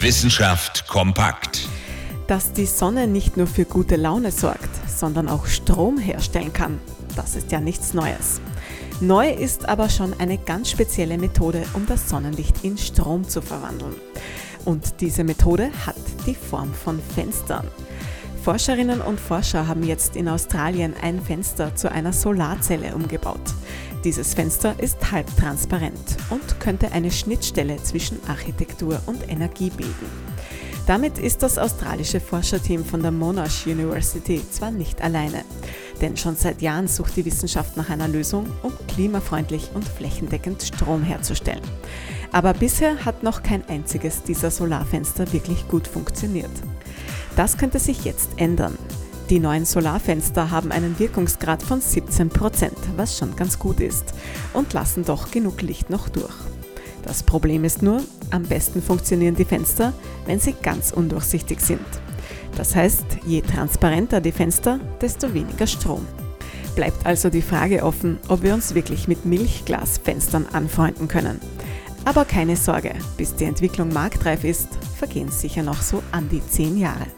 Wissenschaft kompakt. Dass die Sonne nicht nur für gute Laune sorgt, sondern auch Strom herstellen kann, das ist ja nichts Neues. Neu ist aber schon eine ganz spezielle Methode, um das Sonnenlicht in Strom zu verwandeln. Und diese Methode hat die Form von Fenstern. Forscherinnen und Forscher haben jetzt in Australien ein Fenster zu einer Solarzelle umgebaut. Dieses Fenster ist halbtransparent und könnte eine Schnittstelle zwischen Architektur und Energie bilden. Damit ist das australische Forscherteam von der Monash University zwar nicht alleine, denn schon seit Jahren sucht die Wissenschaft nach einer Lösung, um klimafreundlich und flächendeckend Strom herzustellen. Aber bisher hat noch kein einziges dieser Solarfenster wirklich gut funktioniert. Das könnte sich jetzt ändern. Die neuen Solarfenster haben einen Wirkungsgrad von 17 Prozent, was schon ganz gut ist, und lassen doch genug Licht noch durch. Das Problem ist nur, am besten funktionieren die Fenster, wenn sie ganz undurchsichtig sind. Das heißt, je transparenter die Fenster, desto weniger Strom. Bleibt also die Frage offen, ob wir uns wirklich mit Milchglasfenstern anfreunden können. Aber keine Sorge, bis die Entwicklung marktreif ist, vergehen sicher noch so an die 10 Jahre.